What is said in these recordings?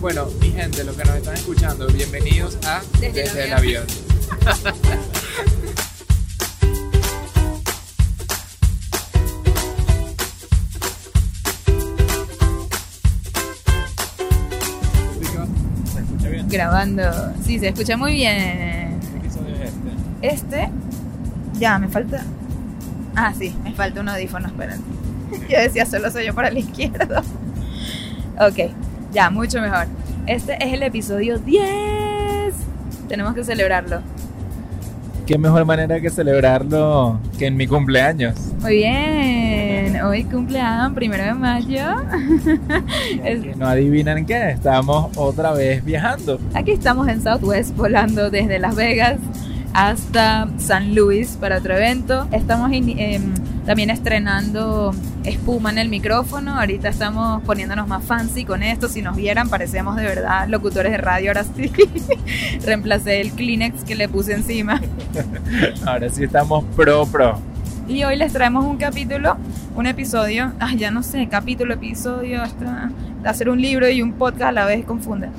Bueno, mi gente, los que nos están escuchando, bienvenidos a Desde Desde, el el avión. ¿Se escucha bien? Grabando. Sí, se escucha muy bien. ¿Qué episodio es este? Este. Ya, me falta. Ah, sí, me falta un audífono, esperen. Yo decía, solo soy yo para la izquierda. Ok, ya, mucho mejor. Este es el episodio 10. Tenemos que celebrarlo. ¿Qué mejor manera que celebrarlo que en mi cumpleaños? Muy bien. Hoy cumpleaños, primero de mayo. Es- Que no adivinan qué, estamos otra vez viajando. Aquí estamos en Southwest volando desde Las Vegas hasta San Luis para otro evento. Estamos in- em, también estrenando espuma en el micrófono. Ahorita estamos poniéndonos más fancy con esto. Si nos vieran, parecemos de verdad locutores de radio. Ahora sí, reemplacé el Kleenex que le puse encima. Ahora sí estamos pro pro. Y hoy les traemos un capítulo, un episodio, ah, ya no sé, capítulo, episodio, hasta hacer un libro y un podcast a la vez confunde.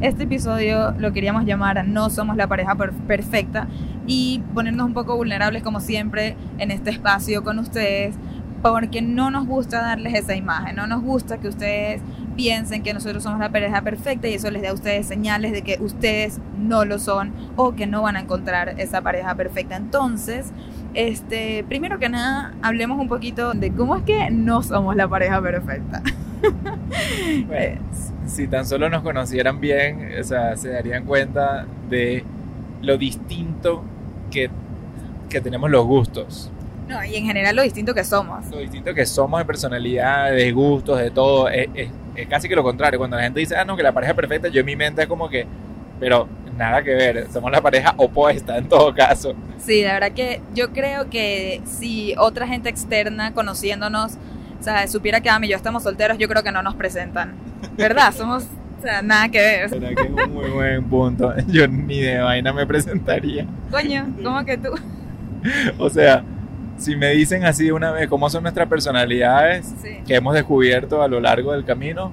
Este episodio lo queríamos llamar No somos la pareja per- perfecta y ponernos un poco vulnerables como siempre en este espacio con ustedes porque no nos gusta darles esa imagen, no nos gusta que ustedes piensen que nosotros somos la pareja perfecta y eso les da a ustedes señales de que ustedes no lo son o que no van a encontrar esa pareja perfecta. Entonces, este, primero que nada, hablemos un poquito de cómo es que no somos la pareja perfecta. Bueno, si tan solo nos conocieran bien, o sea, se darían cuenta de lo distinto que, que tenemos los gustos. No, y en general lo distinto que somos. Lo distinto que somos de personalidad, de gustos, de todo. Es, es- es casi que lo contrario. Cuando la gente dice, ah, no, que la pareja perfecta, yo en mi mente es como que, pero nada que ver. Somos la pareja opuesta en todo caso. Sí, la verdad que yo creo que si otra gente externa conociéndonos, o sea, supiera que Ami y yo estamos solteros, yo creo que no nos presentan. ¿Verdad? Somos, o sea, nada que ver. ¿Verdad que es un muy buen punto? Yo ni de vaina me presentaría. Coño, ¿cómo que tú? O sea, si me dicen así de una vez cómo son nuestras personalidades Sí. que hemos descubierto a lo largo del camino,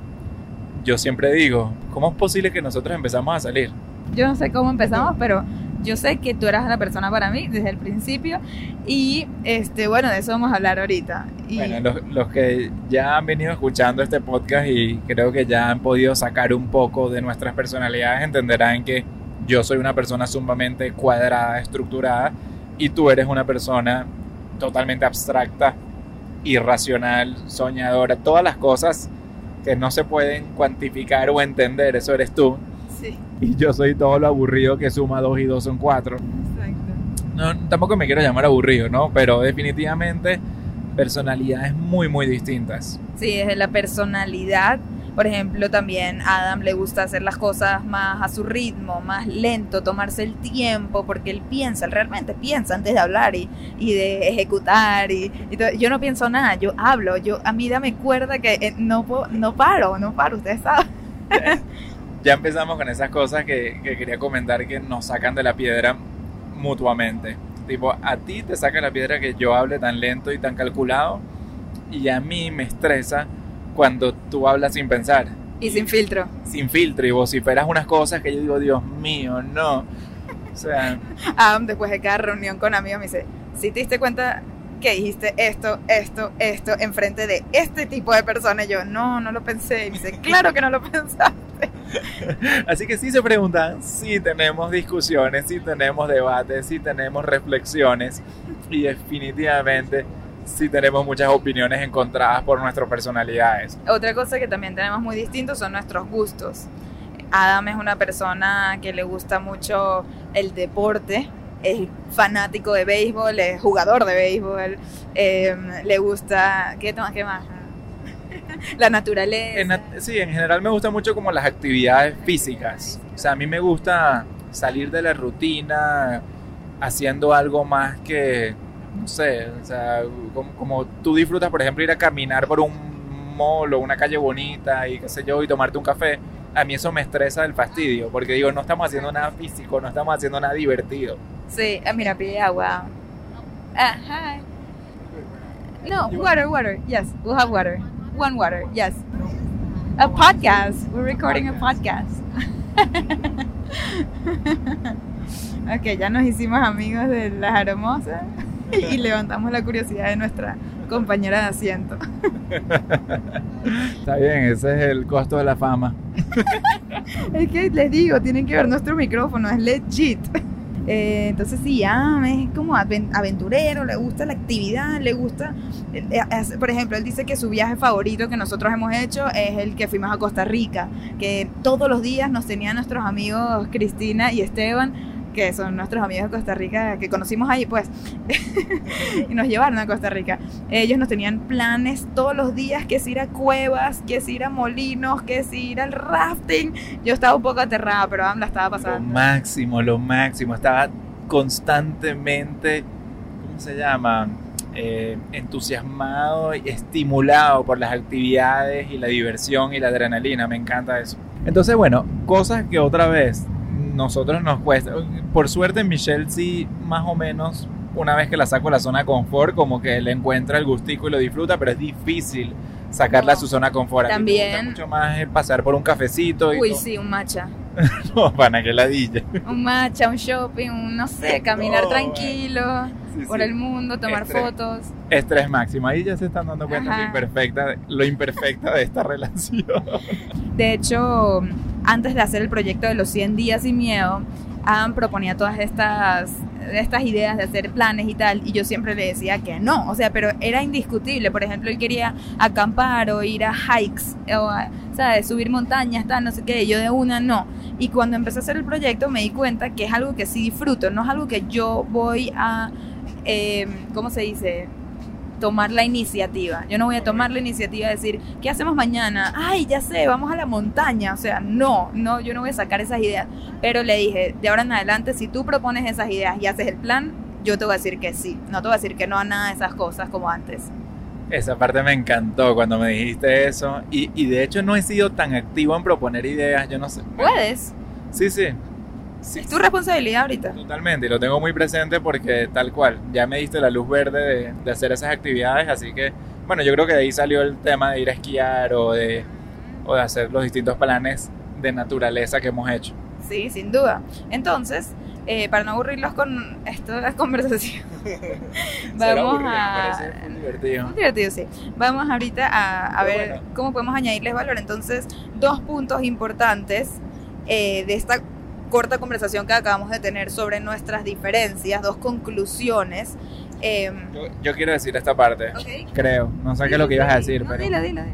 yo siempre digo, ¿cómo es posible que nosotros empezamos a salir? Yo no sé cómo empezamos, pero yo sé que tú eras la persona para mí desde el principio y este bueno, de eso vamos a hablar ahorita. Y Bueno, los, los que ya han venido escuchando este podcast y creo que ya han podido sacar un poco de nuestras personalidades, entenderán que yo soy una persona sumamente cuadrada, estructurada, y tú eres una persona totalmente abstracta, irracional, soñadora, todas las cosas que no se pueden cuantificar o entender, eso eres tú. sí, Y yo soy todo lo aburrido que suma 2 y 2 son 4. exacto. No, tampoco me quiero llamar aburrido, ¿no? Pero definitivamente personalidades muy, muy distintas. Sí, desde la personalidad, por ejemplo, también a Adam le gusta hacer las cosas más a su ritmo, más lento, tomarse el tiempo, porque él piensa, él realmente piensa antes de hablar y, y de ejecutar. Y. Yo no pienso nada, yo hablo, yo a mí dame cuerda que eh, no, no paro, no paro, ustedes saben. Ya empezamos con esas cosas que, que quería comentar que nos sacan de la piedra mutuamente. Tipo, a ti te saca la piedra que yo hable tan lento y tan calculado y a mí me estresa cuando tú hablas sin pensar, Y sin filtro. sin filtro y vociferas unas cosas que yo digo, Dios mío, no. O sea, Adam, después de cada reunión con amigos, me dice, si te diste cuenta que dijiste esto, esto, esto, enfrente de este tipo de personas, yo, no, no lo pensé. Y me dice, claro que no lo pensaste. Así que sí se preguntan, sí tenemos discusiones, sí tenemos debates, sí tenemos reflexiones y definitivamente sí tenemos muchas opiniones encontradas por nuestras personalidades. Otra cosa que también tenemos muy distintos son nuestros gustos. Adam es una persona que le gusta mucho el deporte, es fanático de béisbol, es jugador de béisbol, eh, le gusta, ¿qué, más? ¿qué más? La naturaleza. En sí, en general me gustan mucho como las actividades físicas. O sea, a mí me gusta salir de la rutina haciendo algo más que, no sé, o sea, como, como tú disfrutas, por ejemplo, ir a caminar por un mall o una calle bonita y qué sé yo, y tomarte un café. A mí eso me estresa del fastidio, porque digo, no estamos haciendo nada físico, no estamos haciendo nada divertido. Sí, ah, mira, pide agua. Ah, hi. No, water, water. Yes, we'll have water. One water, yes. A podcast. We're recording a podcast. ok, ya nos hicimos amigos de las aromosas y levantamos la curiosidad de nuestra compañera de asiento. Está bien, ese es el costo de la fama. es que les digo, tienen que ver nuestro micrófono, es legit. Eh, entonces sí, ah, es como aventurero, le gusta la actividad, le gusta, eh, eh, por ejemplo, él dice que su viaje favorito que nosotros hemos hecho es el que fuimos a Costa Rica, que todos los días nos tenían nuestros amigos Cristina y Esteban que son nuestros amigos de Costa Rica que conocimos ahí, pues, y nos llevaron a Costa Rica. Ellos nos tenían planes todos los días, que es ir a cuevas, que es ir a molinos, que es ir al rafting. Yo estaba un poco aterrada, pero la estaba pasando. Lo máximo, lo máximo. Estaba constantemente, ¿cómo se llama? Eh, entusiasmado y estimulado por las actividades y la diversión y la adrenalina. Me encanta eso. Entonces, bueno, cosas que otra vez nosotros nos cuesta. Por suerte, Michelle sí, más o menos, una vez que la saco de la zona de confort, como que le encuentra el gustico y lo disfruta, pero es difícil sacarla a su zona de confort. También. mucho más pasar por un cafecito. Y Uy, sí, un matcha. no, pana, que ladilla. Un matcha, un shopping, un, no sé, caminar tranquilo por el mundo, tomar fotos. Estrés máximo. Ahí ya se están dando cuenta lo imperfecta, lo imperfecta de esta relación. De hecho, antes de hacer el proyecto de los 100 días sin miedo, Adam proponía todas estas, estas ideas de hacer planes y tal, y yo siempre le decía que no, o sea, pero era indiscutible. Por ejemplo, él quería acampar o ir a hikes, o, ¿sabes? Subir montañas, tal, no sé qué, yo de una no. Y cuando empecé a hacer el proyecto me di cuenta que es algo que sí disfruto, no es algo que yo voy a, eh, ¿cómo se dice? Tomar la iniciativa. Yo no voy a tomar la iniciativa de decir, ¿qué hacemos mañana? Ay, ya sé, vamos a la montaña. O sea, no, no, yo no voy a sacar esas ideas. Pero le dije, de ahora en adelante, si tú propones esas ideas y haces el plan, yo te voy a decir que sí. No te voy a decir que no a nada de esas cosas como antes. Esa parte me encantó cuando me dijiste eso. Y, y de hecho no he sido tan activo en proponer ideas, yo no sé. ¿Puedes? Sí, sí es tu responsabilidad ahorita. Totalmente, y lo tengo muy presente porque tal cual, ya me diste la luz verde de, hacer esas actividades, así que, bueno, yo creo que de ahí salió el tema de ir a esquiar o de, o de hacer los distintos planes de naturaleza que hemos hecho. Sí, sin duda. Entonces, eh, para no aburrirlos con esto de la conversación, vamos a... divertido. divertido, sí. Vamos ahorita a, ver cómo podemos añadirles valor. Entonces, dos puntos importantes eh, de esta corta conversación que acabamos de tener sobre nuestras diferencias, dos conclusiones. Em, yo, quiero decir esta parte, creo, no sé qué es lo que ibas a decir, pero... Dila, dila,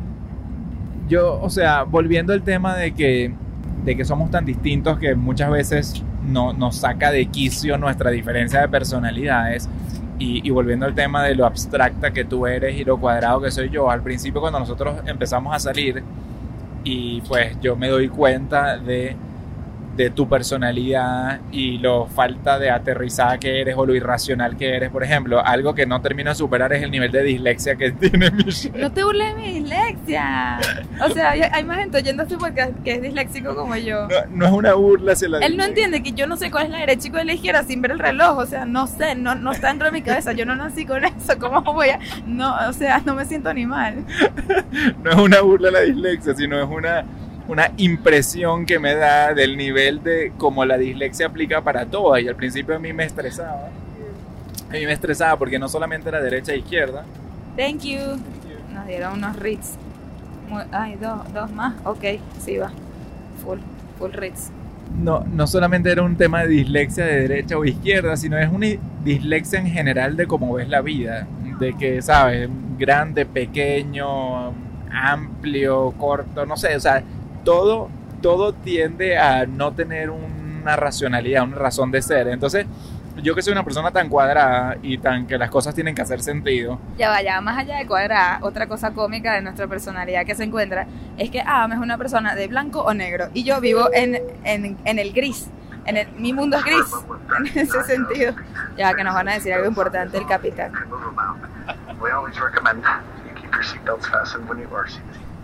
Yo, o sea, volviendo al tema de que, de que somos tan distintos que muchas veces no, nos saca de quicio nuestra diferencia de personalidades. Y, y, volviendo al tema de lo abstracta que tú eres y lo cuadrado que soy yo, al principio cuando nosotros empezamos a salir y pues yo me doy cuenta de de tu personalidad y lo falta de aterrizada que eres o lo irracional que eres. Por ejemplo, algo que no termino de superar es el nivel de dislexia que tiene Michelle. No te burles de mi dislexia. O sea, hay más gente oyendo este podcast que es disléxico como yo. No, es una burla hacia la Él no entiende que yo no sé cuál es la derecha y cuál es la izquierda sin ver el reloj. O sea, no sé, no, no está dentro de mi cabeza. Yo no nací con eso. ¿Cómo voy a...? No, o sea, no me siento animal. no es una burla la dislexia, sino es una una impresión que me da del nivel de cómo la dislexia aplica para todas. Y al principio a mí me estresaba. A mí me estresaba porque no solamente era derecha e izquierda. Thank you. Nos dieron unos Ritz. Ay, dos, dos más. Ok, sí va. Full, full Ritz. No, no solamente era un tema de dislexia de derecha o izquierda, sino es una dislexia en general de cómo ves la vida. De que, ¿sabes? Grande, pequeño, amplio, corto, no sé. O sea, todo, todo tiende a no tener una racionalidad, una razón de ser. Entonces, yo que soy una persona tan cuadrada y tan que las cosas tienen que hacer sentido. Ya vaya, más allá de cuadrada, otra cosa cómica de nuestra personalidad que se encuentra es que Adam es una persona de blanco o negro y yo vivo en, en, el gris. En el, mi mundo es gris, en ese sentido. Ya que nos van a decir algo importante el capitán.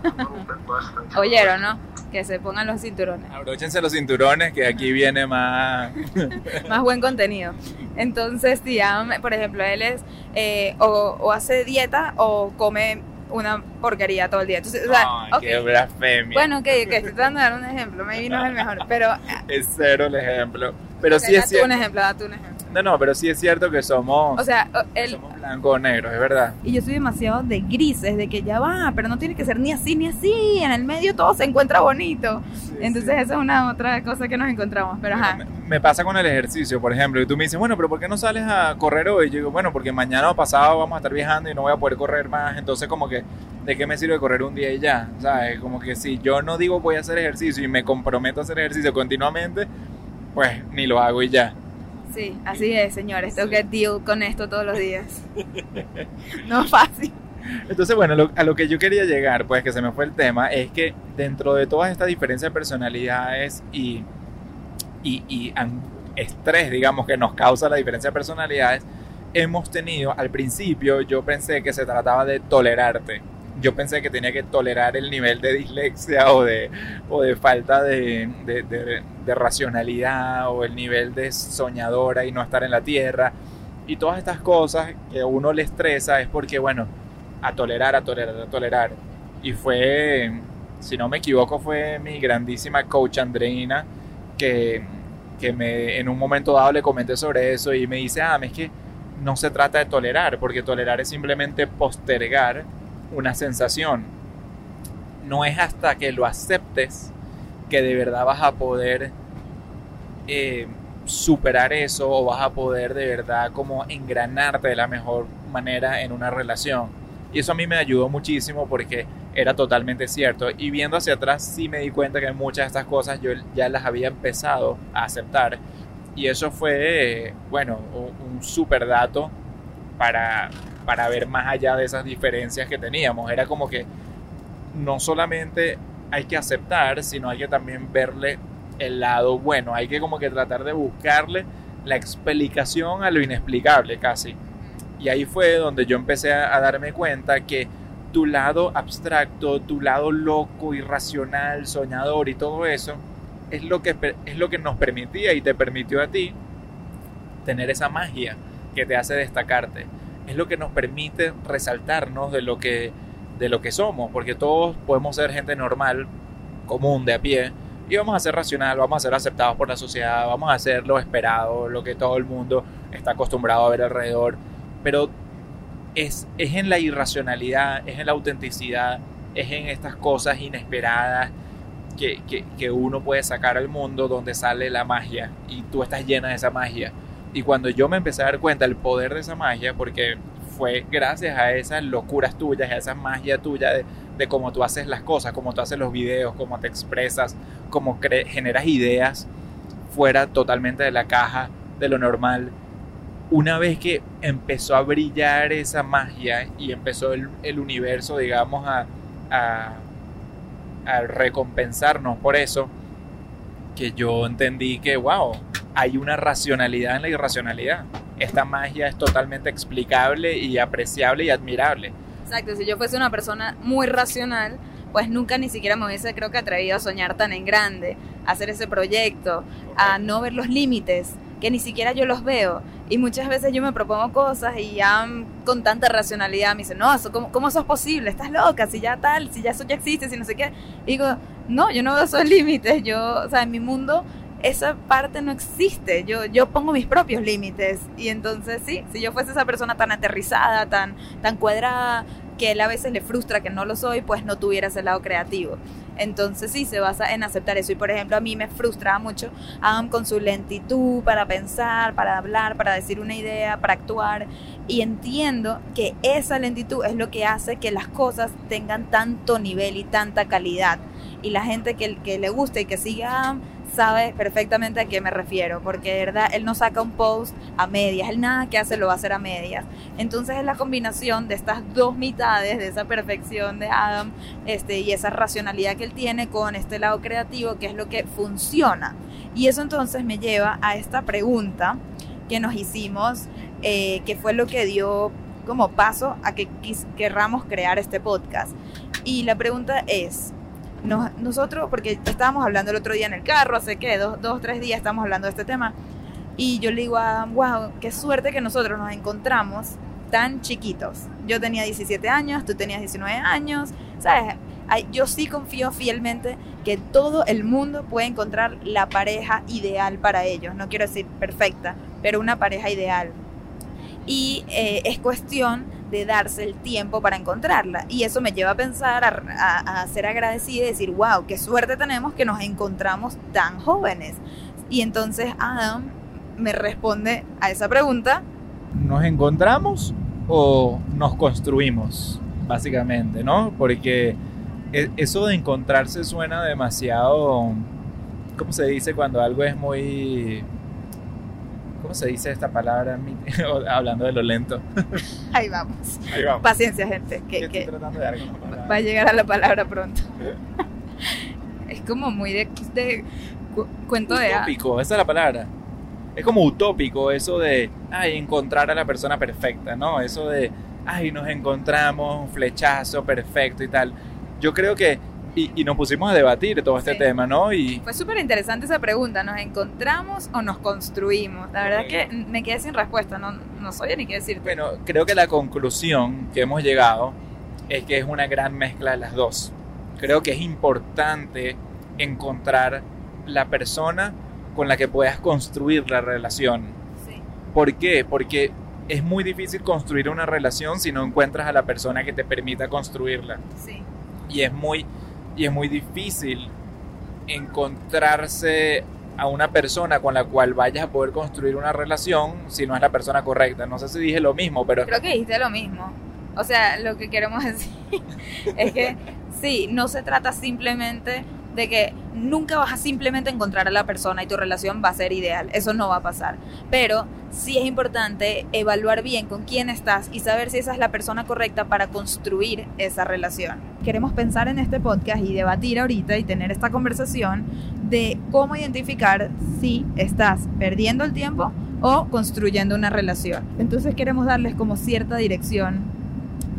Oyeron, ¿no? Que se pongan los cinturones. Abróchense los cinturones, que aquí viene más... más buen contenido. Entonces, por ejemplo, él es eh, o, hace dieta o come una porquería todo el día. Entonces, o sea, Ay, ok. qué blasfemia. Bueno, ok, ok, estoy tratando de dar un ejemplo, maybe no es el mejor, pero... es cero el ejemplo. Pero sí es cierto. un ejemplo, da tú un ejemplo. No, no, pero sí es cierto que somos, O sea, o- el, somos blanco o negro, es verdad. y yo soy demasiado de grises, de que ya va, pero no tiene que ser ni así ni así, en el medio todo se encuentra bonito. Entonces esa es una otra cosa que nos encontramos, pero ajá. Me, me pasa con el ejercicio, por ejemplo, y tú me dices, bueno, pero ¿por qué no sales a correr hoy? Yo digo, bueno, porque mañana o pasado vamos a estar viajando y no voy a poder correr más, entonces como que, ¿de qué me sirve correr un día y ya? ¿Sabes? Como que si yo no digo voy a hacer ejercicio y me comprometo a hacer ejercicio continuamente, pues ni lo hago y ya. Sí, así es, señores, tengo Sí. que deal con esto todos los días. No es fácil. Entonces, bueno, lo- a lo que yo quería llegar, pues que se me fue el tema, es que dentro de todas estas diferencias de personalidades y, y, y estrés, digamos, que nos causa la diferencia de personalidades, hemos tenido, al principio yo pensé que se trataba de tolerarte. Yo pensé que tenía que tolerar el nivel de dislexia o de, o de falta de, de- racionalidad o el nivel de soñadora y no estar en la tierra. Y todas estas cosas que uno le estresa es porque, bueno, a tolerar, a tolerar, a tolerar. Y fue, si no me equivoco, fue mi grandísima coach Andreina que, que me, en un momento dado le comenté sobre eso y me dice, ah, es que no se trata de tolerar, porque tolerar es simplemente postergar una sensación. No es hasta que lo aceptes que de verdad vas a poder eh, superar eso o vas a poder de verdad como engranarte de la mejor manera en una relación. Y eso a mí me ayudó muchísimo porque era totalmente cierto. Y viendo hacia atrás sí me di cuenta que muchas de estas cosas yo ya las había empezado a aceptar. Y eso fue, bueno, un, un super dato para, para ver más allá de esas diferencias que teníamos. Era como que no solamente hay que aceptar, sino hay que también verle el lado bueno. Hay que como que tratar de buscarle la explicación a lo inexplicable casi. Y ahí fue donde yo empecé a, darme cuenta que tu lado abstracto, tu lado loco, irracional, soñador y todo eso es lo que es lo que nos permitía y te permitió a ti tener esa magia que te hace destacarte. Es lo que nos permite resaltarnos de lo que de lo que somos, porque todos podemos ser gente normal, común, de a pie, y vamos a ser racional, vamos a ser aceptados por la sociedad, vamos a hacer lo esperado, lo que todo el mundo está acostumbrado a ver alrededor, pero es, es en la irracionalidad, es en la autenticidad, es en estas cosas inesperadas que, que, que uno puede sacar al mundo donde sale la magia y tú estás llena de esa magia. Y cuando yo me empecé a dar cuenta del poder de esa magia, porque fue gracias a esas locuras tuyas, a esa magia tuya de, de cómo tú haces las cosas, cómo tú haces los videos, cómo te expresas, cómo generas ideas fuera totalmente de la caja, de lo normal. Una vez que empezó a brillar esa magia y empezó el, el universo, digamos, a, a, a recompensarnos por eso, que yo entendí que, wow, hay una racionalidad en la irracionalidad. Esta magia es totalmente explicable y apreciable y admirable. Exacto, si yo fuese una persona muy racional, pues nunca ni siquiera me hubiese creo que atrevido a soñar tan en grande, a hacer ese proyecto, a no ver los límites, que ni siquiera yo los veo. Y muchas veces yo me propongo cosas y ya mm, con tanta racionalidad me dicen, no, eso, ¿cómo, ¿cómo eso es posible? Estás loca, si ya tal, si ya eso ya existe, si no sé qué. Y digo, no, yo no veo esos límites, yo, o sea, en mi mundo esa parte no existe, yo, yo pongo mis propios límites. Y entonces sí, si yo fuese esa persona tan aterrizada, tan, tan cuadrada, que él a veces le frustra que no lo soy, pues no tuviera ese lado creativo. Entonces sí, se basa en aceptar eso. Y por ejemplo, a mí me frustraba mucho Adam con su lentitud para pensar, para hablar, para decir una idea, para actuar. Y entiendo que esa lentitud es lo que hace que las cosas tengan tanto nivel y tanta calidad. Y la gente que, que le guste y que siga Adam sabe perfectamente a qué me refiero, porque de verdad él no saca un post a medias, él nada que hace lo va a hacer a medias. Entonces es la combinación de estas dos mitades, de esa perfección de Adam este, y esa racionalidad que él tiene con este lado creativo, que es lo que funciona. Y eso entonces me lleva a esta pregunta que nos hicimos, eh, que fue lo que dio como paso a que querramos crear este podcast. Y la pregunta es, nos- nosotros, porque estábamos hablando el otro día en el carro, hace que dos, dos, tres días estamos hablando de este tema, y yo le digo a Adam, wow, qué suerte que nosotros nos encontramos tan chiquitos. Yo tenía 17 años, tú tenías 19 años, ¿sabes? Yo sí confío fielmente que todo el mundo puede encontrar la pareja ideal para ellos. No quiero decir perfecta, pero una pareja ideal. Y eh, es cuestión de darse el tiempo para encontrarla. Y eso me lleva a pensar, a, ser agradecida y decir, wow, qué suerte tenemos que nos encontramos tan jóvenes. Y entonces Adam me responde a esa pregunta. ¿Nos encontramos o nos construimos? Básicamente, ¿no? Porque e- eso de encontrarse suena demasiado... ¿Cómo se dice cuando algo es muy... ¿Cómo se dice esta palabra? Hablando de lo lento. Ahí vamos. Ahí vamos. Paciencia, gente, que, tratando de dar va a llegar a la palabra pronto. es como muy de, de cu- cuento de... ah, utópico, esa es la palabra. Es como utópico eso de, ay, encontrar a la persona perfecta, ¿no? Eso de, ay, nos encontramos, un flechazo perfecto y tal. Yo creo que, y, y nos pusimos a debatir todo este Sí. tema, ¿no? Y Fue súper interesante esa pregunta, ¿nos encontramos o nos construimos? La verdad es que me quedé sin respuesta, no, no sabía ni qué decirte. bueno, creo que la conclusión que hemos llegado es que es una gran mezcla de las dos. Creo que es importante encontrar la persona con la que puedas construir la relación. Sí. ¿Por qué? Porque es muy difícil construir una relación si no encuentras a la persona que te permita construirla. Sí, Y es muy, y es muy difícil encontrarse a una persona con la cual vayas a poder construir una relación si no es la persona correcta. No sé si dije lo mismo, pero creo que dijiste lo mismo. O sea, lo que queremos decir es que sí, no se trata simplemente de que nunca vas a simplemente encontrar a la persona y tu relación va a ser ideal. Eso no va a pasar. Pero sí es importante evaluar bien con quién estás y saber si esa es la persona correcta para construir esa relación. Queremos pensar en este podcast y debatir ahorita y tener esta conversación de cómo identificar si estás perdiendo el tiempo o construyendo una relación. Entonces queremos darles como cierta dirección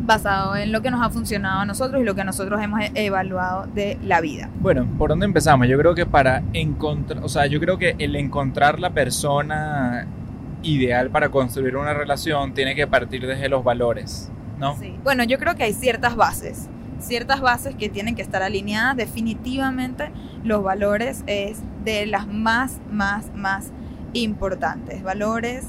basado en lo que nos ha funcionado a nosotros y lo que nosotros hemos e- evaluado de la vida. bueno, ¿por dónde empezamos? Yo creo que para encontrar, o sea, yo creo que el encontrar la persona ideal para construir una relación tiene que partir desde los valores, ¿no? Sí. Bueno, yo creo que hay ciertas bases, ciertas bases que tienen que estar alineadas. Definitivamente los valores es de las más, más, más importantes. Valores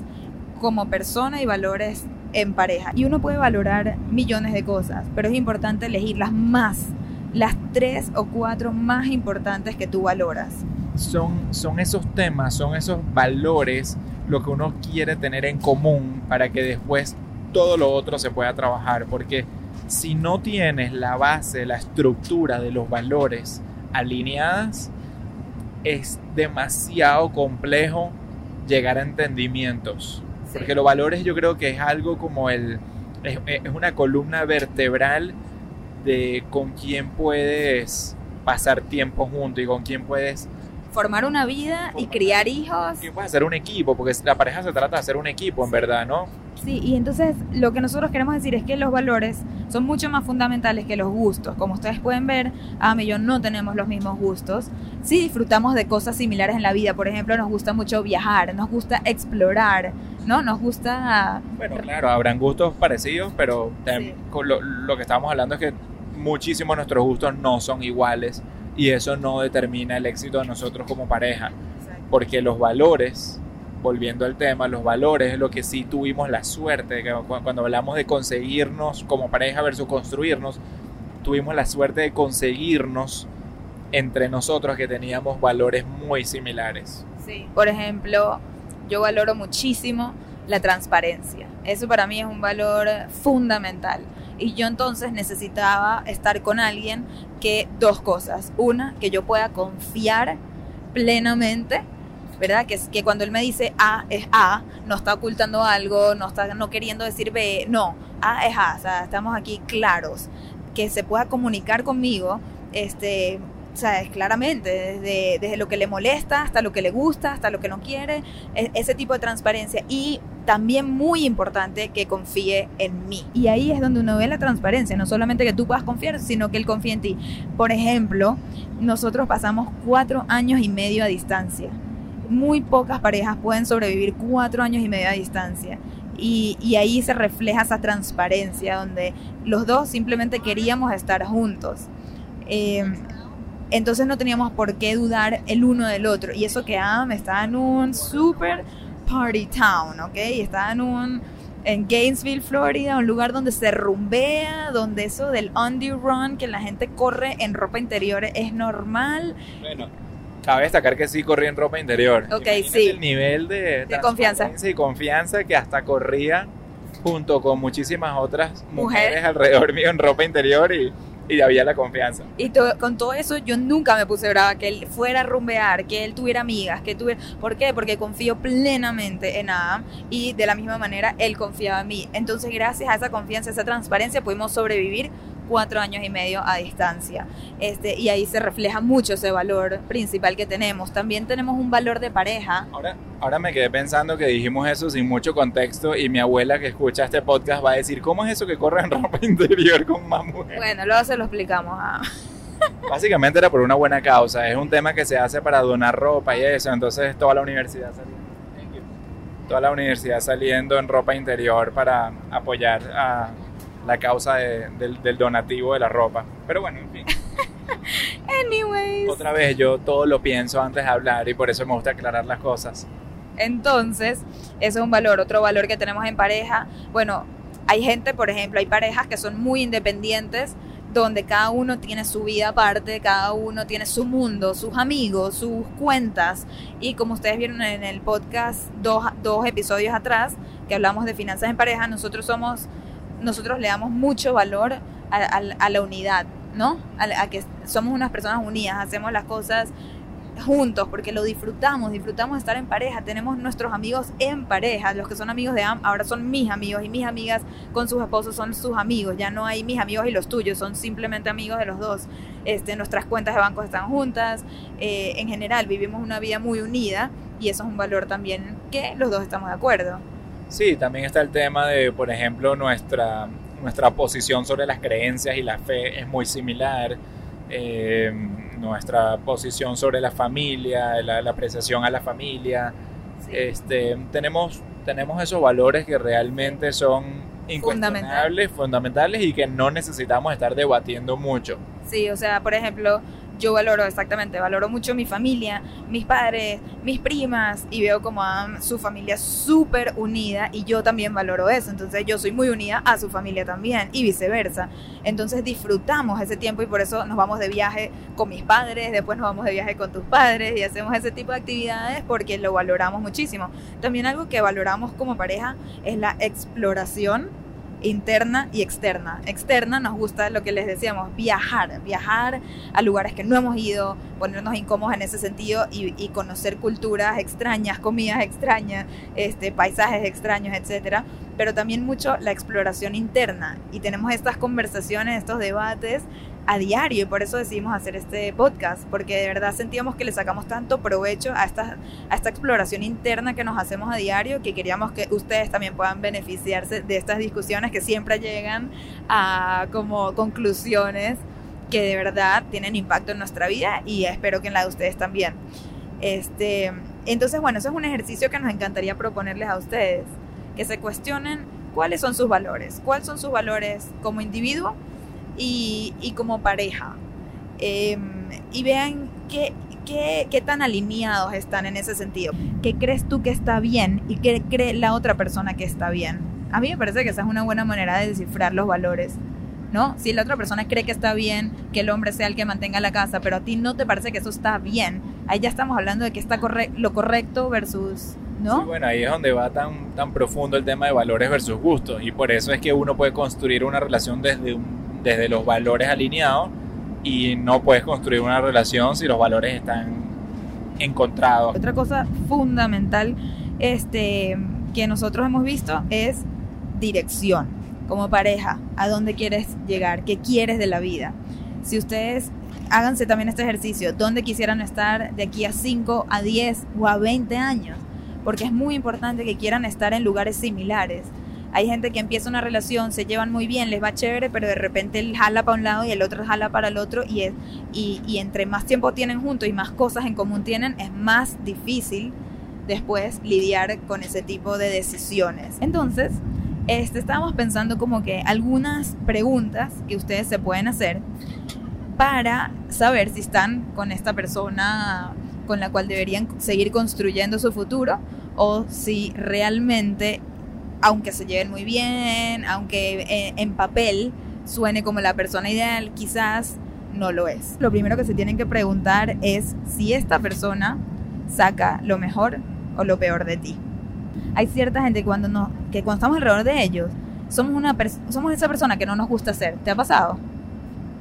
como persona y valores en pareja. Y uno puede valorar millones de cosas, pero es importante elegir las más, las tres o cuatro más importantes que tú valoras. son, son esos temas, son esos valores lo que uno quiere tener en común para que después todo lo otro se pueda trabajar. Porque si no tienes la base, la estructura de los valores alineadas, es demasiado complejo llegar a entendimientos. Porque los valores yo creo que es algo como el... Es, es una columna vertebral de con quién puedes pasar tiempo junto y con quién puedes Formar una vida y criar hijos. que puedes hacer un equipo, porque la pareja se trata de hacer un equipo, en verdad, ¿no? Sí, y entonces lo que nosotros queremos decir es que los valores son mucho más fundamentales que los gustos. Como ustedes pueden ver, Am y yo no tenemos los mismos gustos. Sí disfrutamos de cosas similares en la vida. Por ejemplo, nos gusta mucho viajar, nos gusta explorar, ¿no? Nos gusta... Bueno, claro, habrán gustos parecidos, pero también Sí. con lo, lo que estamos hablando es que muchísimos de nuestros gustos no son iguales y eso no determina el éxito de nosotros como pareja, porque los valores, volviendo al tema, los valores es lo que sí tuvimos la suerte, de que cu- cuando hablamos de conseguirnos como pareja versus construirnos, tuvimos la suerte de conseguirnos entre nosotros que teníamos valores muy similares. Sí. Por ejemplo, yo valoro muchísimo la transparencia. Eso para mí es un valor fundamental. Y yo entonces necesitaba estar con alguien que dos cosas. Una, que yo pueda confiar plenamente, ¿verdad? Que, que cuando él me dice A es A, no está ocultando algo, no está no queriendo decir B, no, A es A, o sea, estamos aquí claros. Que se pueda comunicar conmigo, este, ¿sabes? Claramente, desde, desde lo que le molesta hasta lo que le gusta, hasta lo que no quiere, e- ese tipo de transparencia. Y también muy importante que confíe en mí. Y ahí es donde uno ve la transparencia, no solamente que tú puedas confiar, sino que él confíe en ti. Por ejemplo, nosotros pasamos cuatro años y medio a distancia. Muy pocas parejas pueden sobrevivir cuatro años y medio a distancia. Y, y ahí se refleja esa transparencia donde los dos simplemente queríamos estar juntos. Eh, entonces no teníamos por qué dudar el uno del otro. Y eso que Adam está en un super party town, ¿ok? Está en un en Gainesville, Florida, un lugar donde se rumbea, donde eso del undue run, que la gente corre en ropa interior es normal. Bueno, cabe destacar que sí corría en ropa interior. Ok, Imagínate sí. El nivel de, De confianza. y confianza que hasta corría junto con muchísimas otras mujeres Mujer. alrededor mío en ropa interior y, y había la confianza. Y to- con todo eso yo nunca me puse brava que él fuera a rumbear, que él tuviera amigas, que tuviera... ¿Por qué? Porque confío plenamente en Adam y de la misma manera él confiaba en mí. Entonces gracias a esa confianza, esa transparencia pudimos sobrevivir cuatro años y medio a distancia. Este, y ahí se refleja mucho ese valor principal que tenemos. También tenemos un valor de pareja. Ahora, ahora me quedé pensando que dijimos eso sin mucho contexto y mi abuela que escucha este podcast va a decir, ¿cómo es eso que corre en ropa interior con más mujeres? Bueno, luego se lo explicamos a... Básicamente era por una buena causa, es un tema que se hace para donar ropa y eso, entonces toda la universidad saliendo, toda la universidad saliendo en ropa interior para apoyar a la causa de- del, del donativo de la ropa. Pero bueno, en fin, Anyways. otra vez yo todo lo pienso antes de hablar y por eso me gusta aclarar las cosas. Entonces, eso es un valor. Otro valor que tenemos en pareja, bueno, hay gente, por ejemplo, hay parejas que son muy independientes, donde cada uno tiene su vida aparte, cada uno tiene su mundo, sus amigos, sus cuentas. Y como ustedes vieron en el podcast dos, dos episodios atrás, que hablamos de finanzas en pareja, nosotros somos, nosotros le damos mucho valor a, a- la unidad, ¿no? A, a que somos unas personas unidas, hacemos las cosas juntos porque lo disfrutamos, disfrutamos estar en pareja, tenemos nuestros amigos en pareja, los que son amigos de Am ahora son mis amigos y mis amigas con sus esposos son sus amigos, ya no hay mis amigos y los tuyos, son simplemente amigos de los dos. Este, nuestras cuentas de banco están juntas, eh, en general vivimos una vida muy unida y eso es un valor también que los dos estamos de acuerdo. Sí, también está el tema de, por ejemplo, nuestra, nuestra posición sobre las creencias y la fe es muy similar. Eh, nuestra posición sobre la familia, la, la apreciación a la familia. Este, tenemos, tenemos esos valores que realmente son incuestionables, fundamentales y que no necesitamos estar debatiendo mucho. Sí, o sea, por ejemplo, yo valoro exactamente, valoro mucho mi familia, mis padres, mis primas y veo como a su familia súper unida y yo también valoro eso. Entonces yo soy muy unida a su familia también y viceversa. Entonces disfrutamos ese tiempo y por eso nos vamos de viaje con mis padres, después nos vamos de viaje con tus padres y hacemos ese tipo de actividades porque lo valoramos muchísimo. También algo que valoramos como pareja es la exploración interna y externa. Externa nos gusta lo que les decíamos, viajar, viajar a lugares que no hemos ido, ponernos incómodos en ese sentido y, conocer culturas extrañas, comidas extrañas, este, paisajes extraños, etcétera. Pero también mucho la exploración interna y tenemos estas conversaciones, estos debates a diario y por eso decidimos hacer este podcast, porque de verdad sentíamos que le sacamos tanto provecho a esta, a esta exploración interna que nos hacemos a diario, que queríamos que ustedes también puedan beneficiarse de estas discusiones que siempre llegan a como conclusiones que de verdad tienen impacto en nuestra vida y espero que en la de ustedes también. Este, entonces, bueno, eso es un ejercicio que nos encantaría proponerles a ustedes, que se cuestionen cuáles son sus valores, cuáles son sus valores como individuo y, y como pareja. Eh, y vean qué, qué, qué tan alineados están en ese sentido. ¿Qué crees tú que está bien y qué cree la otra persona que está bien? A mí me parece que esa es una buena manera de descifrar los valores. ¿No? Si la otra persona cree que está bien que el hombre sea el que mantenga la casa, pero a ti no te parece que eso está bien, ahí ya estamos hablando de que está corre lo correcto versus, ¿no? Sí, bueno, ahí es donde va tan, tan profundo el tema de valores versus gustos. Y por eso es que uno puede construir una relación desde, un- desde los valores alineados y no puedes construir una relación si los valores están encontrados. Otra cosa fundamental este, que nosotros hemos visto es dirección como pareja, a dónde quieres llegar, qué quieres de la vida. Si ustedes háganse también este ejercicio, dónde quisieran estar de aquí a 5, a 10 o a 20 años, porque es muy importante que quieran estar en lugares similares. Hay gente que empieza una relación, se llevan muy bien, les va chévere, pero de repente él jala para un lado y el otro jala para el otro y, es, y, y entre más tiempo tienen juntos y más cosas en común tienen, es más difícil después lidiar con ese tipo de decisiones. Entonces, este, estábamos pensando como que algunas preguntas que ustedes se pueden hacer para saber si están con esta persona con la cual deberían seguir construyendo su futuro o si realmente, aunque se lleven muy bien, aunque eh, en papel suene como la persona ideal, quizás no lo es. Lo primero que se tienen que preguntar es si esta persona saca lo mejor o lo peor de ti. Hay cierta gente cuando no, que cuando estamos alrededor de ellos, somos, una somos esa persona que no nos gusta ser. ¿Te ha pasado?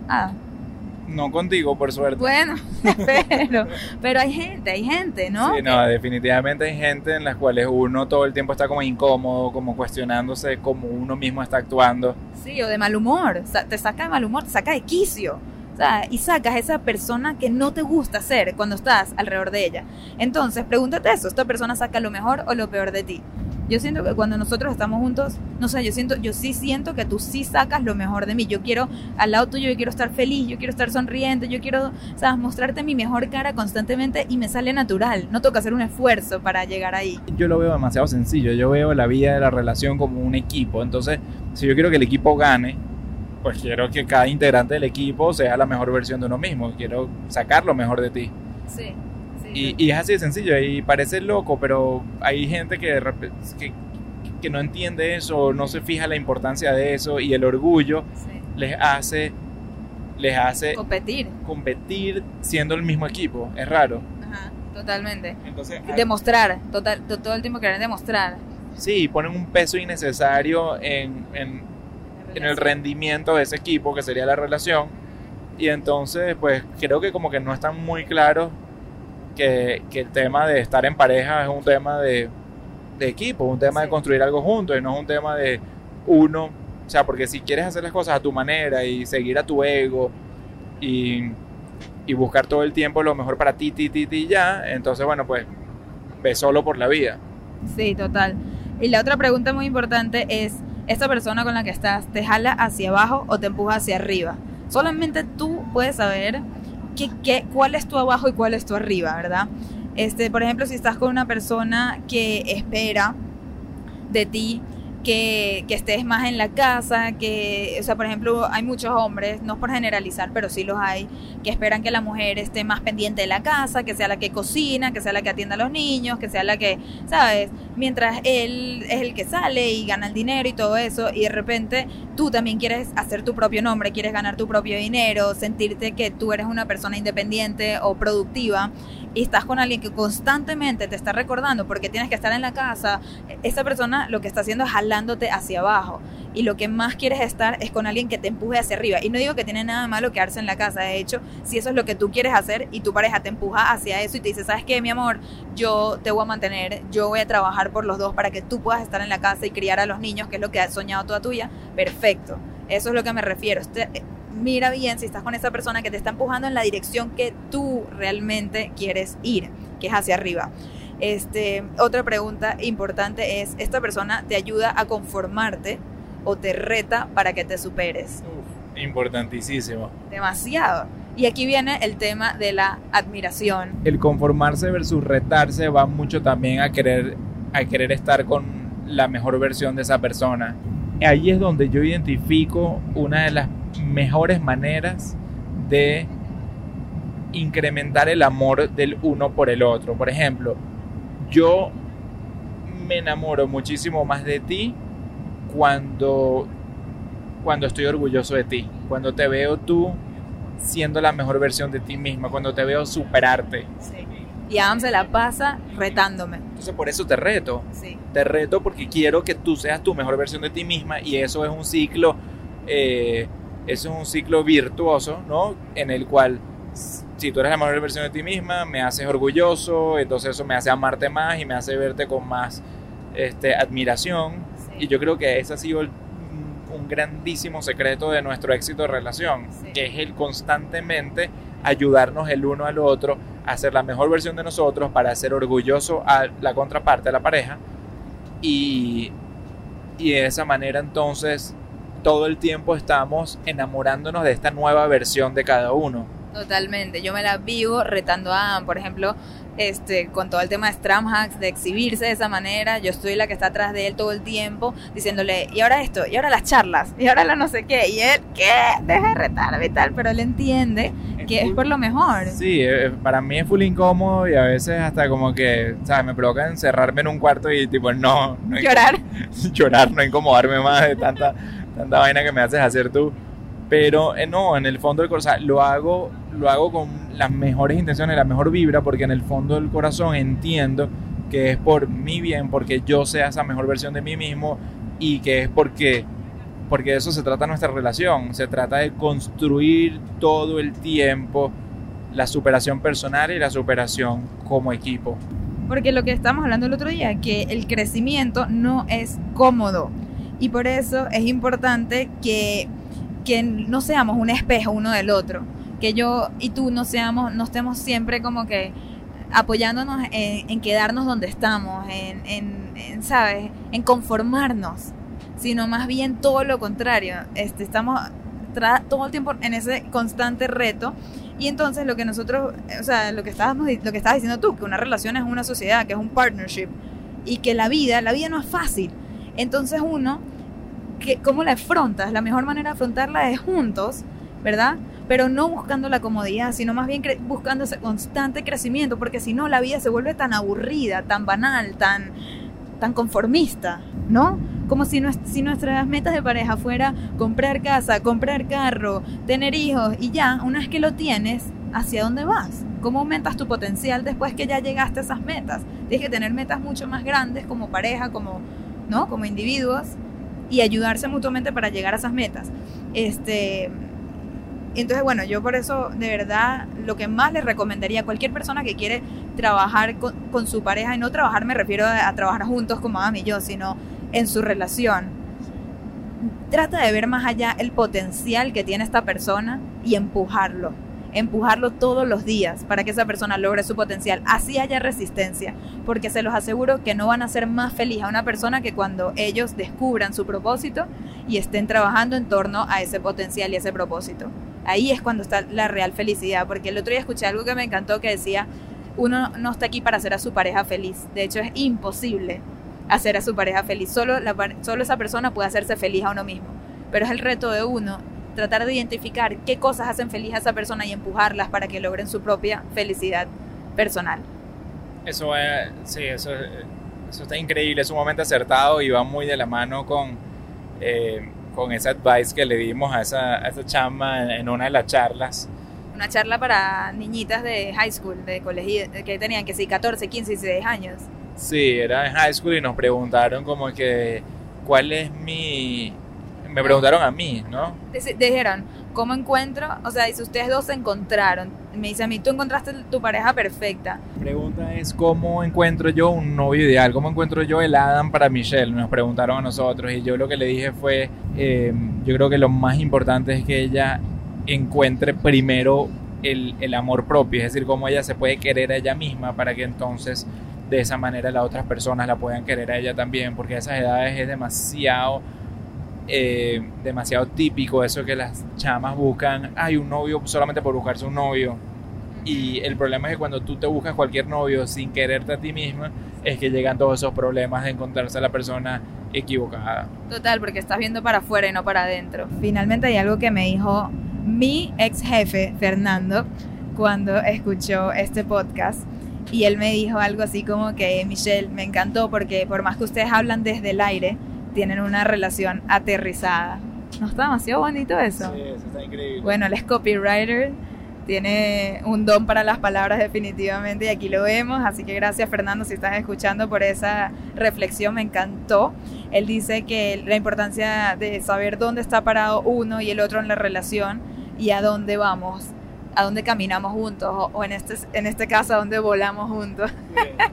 Ah. No contigo, por suerte. Bueno, pero, pero hay gente, hay gente, ¿no? Sí, no, definitivamente hay gente en las cuales uno todo el tiempo está como incómodo, como cuestionándose cómo uno mismo está actuando. Sí, o de mal humor, te saca de mal humor, te saca de quicio y sacas a esa persona que no te gusta ser cuando estás alrededor de ella. Entonces, pregúntate eso, ¿esta persona saca lo mejor o lo peor de ti? Yo siento que cuando nosotros estamos juntos, no sé, yo siento, yo sí siento que tú sí sacas lo mejor de mí. Yo quiero al lado tuyo, yo quiero estar feliz, yo quiero estar sonriente, yo quiero, sabes, mostrarte mi mejor cara constantemente y me sale natural. No toca hacer un esfuerzo para llegar ahí. Yo lo veo demasiado sencillo. Yo veo la vida de la relación como un equipo. Entonces, si yo quiero que el equipo gane, pues quiero que cada integrante del equipo sea la mejor versión de uno mismo, quiero sacar lo mejor de ti. Sí. Y, es así de sencillo, y parece loco, pero hay gente que, que, que, no entiende eso, no se fija la importancia de eso, y el orgullo les hace les hace competir. competir siendo el mismo equipo, es raro. Ajá, totalmente. Entonces, demostrar, total, todo el tiempo quieren demostrar. Sí, ponen un peso innecesario en, en en el rendimiento de ese equipo, que sería la relación. Y entonces, pues creo que como que no están muy claros que, que el tema de estar en pareja es un tema de, de equipo, un tema de construir algo juntos y no es un tema de uno. O sea, porque si quieres hacer las cosas a tu manera y seguir a tu ego y, y buscar todo el tiempo lo mejor para ti, ti, ti, ti, ya, entonces, bueno, pues ve solo por la vida. Sí, total. Y la otra pregunta muy importante es, esta persona con la que estás te jala hacia abajo o te empuja hacia arriba. Solamente tú puedes saber qué, qué, cuál es tu abajo y cuál es tu arriba, ¿verdad? Este, por ejemplo, si estás con una persona que espera de ti que, estés más en la casa, que, o sea, por ejemplo, hay muchos hombres, no por generalizar, pero sí los hay, que esperan que la mujer esté más pendiente de la casa, que sea la que cocina, que sea la que atienda a los niños, que sea la que, ¿sabes? Mientras él es el que sale y gana el dinero y todo eso, y de repente tú también quieres hacer tu propio nombre, quieres ganar tu propio dinero, sentirte que tú eres una persona independiente o productiva, y estás con alguien que constantemente te está recordando porque tienes que estar en la casa, esa persona lo que está haciendo es jalándote hacia abajo. Y lo que más quieres estar es con alguien que te empuje hacia arriba. Y no digo que tiene nada malo quedarse en la casa. De hecho, si eso es lo que tú quieres hacer y tu pareja te empuja hacia eso y te dice, ¿sabes qué, mi amor? Yo te voy a mantener, yo voy a trabajar por los dos para que tú puedas estar en la casa y criar a los niños, que es lo que has soñado toda tuya. Perfecto. Eso es lo que me refiero. Este, mira bien si estás con esa persona que te está empujando en la dirección que tú realmente quieres ir, que es hacia arriba. Este, otra pregunta importante es, ¿esta persona te ayuda a conformarte o te reta para que te superes? importantísimo. Demasiado. Y aquí viene el tema de la admiración. El conformarse versus retarse va mucho también a querer, a querer estar con la mejor versión de esa persona. Ahí es donde yo identifico una de las mejores maneras de incrementar el amor del uno por el otro. Por ejemplo, yo me enamoro muchísimo más de ti cuando, cuando estoy orgulloso de ti, cuando te veo tú siendo la mejor versión de ti misma, cuando te veo superarte. Y Adam se la pasa retándome. Entonces por eso te reto. Te reto porque quiero que tú seas tu mejor versión de ti misma y eso es un ciclo eh, eso es un ciclo virtuoso, ¿no? En el cual si tú eres la mejor versión de ti misma, me haces orgulloso, entonces eso me hace amarte más y me hace verte con más este, admiración. Y yo creo que ese ha sido un grandísimo secreto de nuestro éxito de relación, que es el constantemente ayudarnos el uno al otro a ser la mejor versión de nosotros para hacer orgulloso a la contraparte, a la pareja. Y, y de esa manera entonces todo el tiempo estamos enamorándonos de esta nueva versión de cada uno. Totalmente, yo me la vivo retando a Por ejemplo, este, con todo el tema de Stram Hacks, de exhibirse de esa manera. Yo estoy la que está atrás de él todo el tiempo, diciéndole, y ahora esto, y ahora las charlas, y ahora la no sé qué, y él, ¿qué? Deja de retarme y tal, pero él entiende que es por lo mejor. Sí, eh, para mí es full incómodo y a veces hasta como que, ¿sabes? Me provoca encerrarme en un cuarto y tipo, no. no llorar. llorar, no incomodarme más de tanta, tanta vaina que me haces hacer tú. Pero eh, no, en el fondo del corazón lo hago, lo hago con las mejores intenciones, la mejor vibra, porque en el fondo del corazón entiendo que es por mi bien, porque yo sea esa mejor versión de mí mismo y que es porque porque de eso se trata nuestra relación, se trata de construir todo el tiempo la superación personal y la superación como equipo. Porque lo que estamos hablando el otro día, que el crecimiento no es cómodo y por eso es importante que, que no seamos un espejo uno del otro, que yo y tú no seamos, no estemos siempre como que apoyándonos en, quedarnos donde estamos, en, en, ¿sabes? En conformarnos sino más bien todo lo contrario. Este, estamos todo el tiempo en ese constante reto. Y entonces lo que nosotros, o sea, lo que estábamos, lo que estabas diciendo tú, que una relación es una sociedad, que es un partnership, y que la vida, la vida no es fácil. Entonces uno, que, ¿cómo la afrontas? La mejor manera de afrontarla es juntos, ¿verdad? Pero no buscando la comodidad, sino más bien buscando ese constante crecimiento, porque si no la vida se vuelve tan aburrida, tan banal, tan, tan conformista, ¿no? Como si, si nuestras metas de pareja fuera comprar casa, comprar carro, tener hijos y ya, una vez que lo tienes, ¿hacia dónde vas? ¿Cómo aumentas tu potencial después que ya llegaste a esas metas? Tienes que tener metas mucho más grandes como pareja, como, ¿no? como individuos y ayudarse mutuamente para llegar a esas metas. Este, entonces, bueno, yo por eso, de verdad, lo que más les recomendaría a cualquier persona que quiere trabajar con, su pareja, y no trabajar me refiero a, a trabajar juntos como Adam y yo, sino en su relación, trata de ver más allá el potencial que tiene esta persona y empujarlo. Empujarlo todos los días para que esa persona logre su potencial. Así haya resistencia, porque se los aseguro que no van a ser más feliz a una persona que cuando ellos descubran su propósito y estén trabajando en torno a ese potencial y ese propósito. Ahí es cuando está la real felicidad, porque el otro día escuché algo que me encantó que decía, uno no está aquí para hacer a su pareja feliz. De hecho, es imposible hacer a su pareja feliz. Solo, la, solo esa persona puede hacerse feliz a uno mismo. Pero es el reto de uno tratar de identificar qué cosas hacen feliz a esa persona y empujarlas para que logren su propia felicidad personal. Eso, es, sí, eso, eso está increíble, es un momento acertado y va muy de la mano con, eh, con esa advice que le dimos a esa, a esa chama en una de las charlas. Una charla para niñitas de high school, de colegio, que tenían que sí, 14, 15, 16 años. Sí, era en high school y nos preguntaron como que cuál es mi... Me preguntaron a mí, ¿no? Dijeron, ¿cómo encuentro? O sea, si ustedes dos se encontraron, me dice a mí, tú encontraste tu pareja perfecta. La pregunta es, ¿cómo encuentro yo un novio ideal? ¿Cómo encuentro yo el Adam para Michelle? Nos preguntaron a nosotros y yo lo que le dije fue, eh, yo creo que lo más importante es que ella encuentre primero el, el amor propio, es decir, cómo ella se puede querer a ella misma para que entonces de esa manera las otras personas la puedan querer a ella también, porque a esas edades es demasiado, eh, demasiado típico eso que las chamas buscan, hay un novio solamente por buscarse un novio. Y el problema es que cuando tú te buscas cualquier novio sin quererte a ti misma, es que llegan todos esos problemas de encontrarse a la persona equivocada. Total, porque estás viendo para afuera y no para adentro. Finalmente hay algo que me dijo mi ex jefe, Fernando, cuando escuchó este podcast y él me dijo algo así como que, Michelle, me encantó porque por más que ustedes hablan desde el aire, tienen una relación aterrizada. ¿No está demasiado bonito eso? Sí, eso está increíble. Bueno, él es copywriter, tiene un don para las palabras definitivamente y aquí lo vemos, así que gracias Fernando si estás escuchando por esa reflexión, me encantó. Él dice que la importancia de saber dónde está parado uno y el otro en la relación y a dónde vamos a dónde caminamos juntos o, en, este, en este caso a dónde volamos juntos.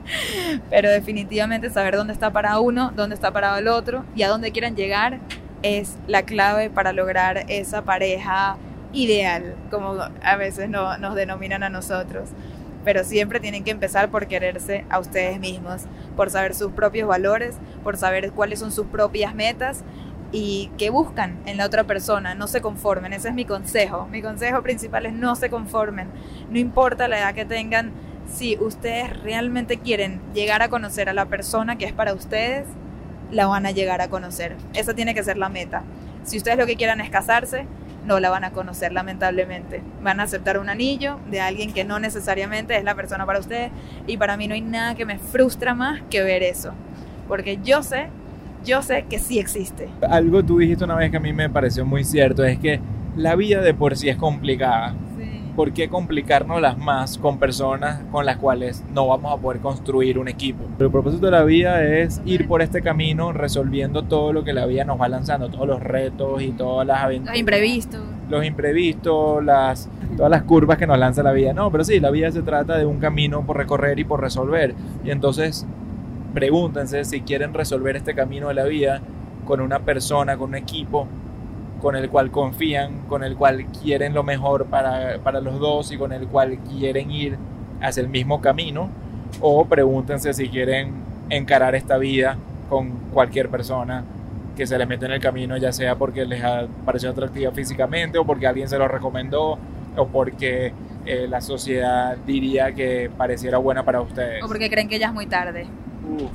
Pero definitivamente saber dónde está para uno, dónde está parado el otro y a dónde quieren llegar es la clave para lograr esa pareja ideal, como a veces no, nos denominan a nosotros. Pero siempre tienen que empezar por quererse a ustedes mismos, por saber sus propios valores, por saber cuáles son sus propias metas y que buscan en la otra persona, no se conformen, ese es mi consejo. Mi consejo principal es no se conformen, no importa la edad que tengan, si ustedes realmente quieren llegar a conocer a la persona que es para ustedes, la van a llegar a conocer. Esa tiene que ser la meta. Si ustedes lo que quieran es casarse, no la van a conocer lamentablemente. Van a aceptar un anillo de alguien que no necesariamente es la persona para ustedes y para mí no hay nada que me frustra más que ver eso. Porque yo sé, yo sé que sí existe. Algo tú dijiste una vez que a mí me pareció muy cierto, es que la vida de por sí es complicada. ¿Por qué complicárnoslas más con personas con las cuales no vamos a poder construir un equipo? El propósito de la vida es ir por este camino resolviendo todo lo que la vida nos va lanzando, todos los retos y todas las aventuras. Los imprevistos. Los imprevistos, las, todas las curvas que nos lanza la vida. No, pero sí, la vida se trata de un camino por recorrer y por resolver. Y entonces pregúntense si quieren resolver este camino de la vida con una persona, con un equipo con el cual confían, con el cual quieren lo mejor para, para, los dos y con el cual quieren ir hacia el mismo camino, o pregúntense si quieren encarar esta vida con cualquier persona que se les mete en el camino, ya sea porque les ha parecido atractiva físicamente o porque alguien se lo recomendó o porque eh, la sociedad diría que pareciera buena para ustedes. O porque creen que ya es muy tarde. Uf,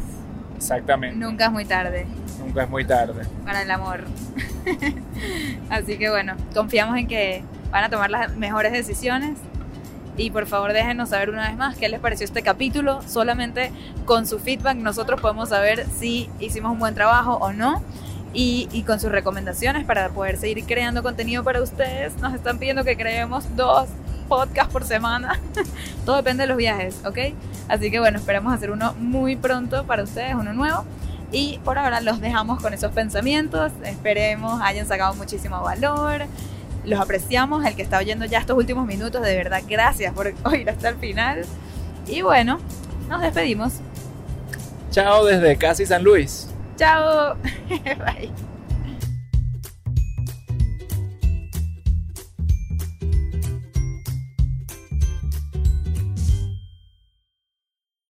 exactamente. Nunca es muy tarde. Nunca es muy tarde. Para el amor. Así que bueno, confiamos en que van a tomar las mejores decisiones. Y por favor déjenos saber una vez más qué les pareció este capítulo. Solamente con su feedback nosotros podemos saber si hicimos un buen trabajo o no. Y, y, con sus recomendaciones para poder seguir creando contenido para ustedes. Nos están pidiendo que creemos dos podcasts por semana. Todo depende de los viajes, ¿ok? Así que bueno, esperamos hacer uno muy pronto para ustedes, uno nuevo. Y por ahora los dejamos con esos pensamientos. Esperemos hayan sacado muchísimo valor. Los apreciamos. El que está oyendo ya estos últimos minutos, de verdad, gracias por oír hasta el final. Y bueno, nos despedimos. Chao desde Casi San Luis. Chao. Bye.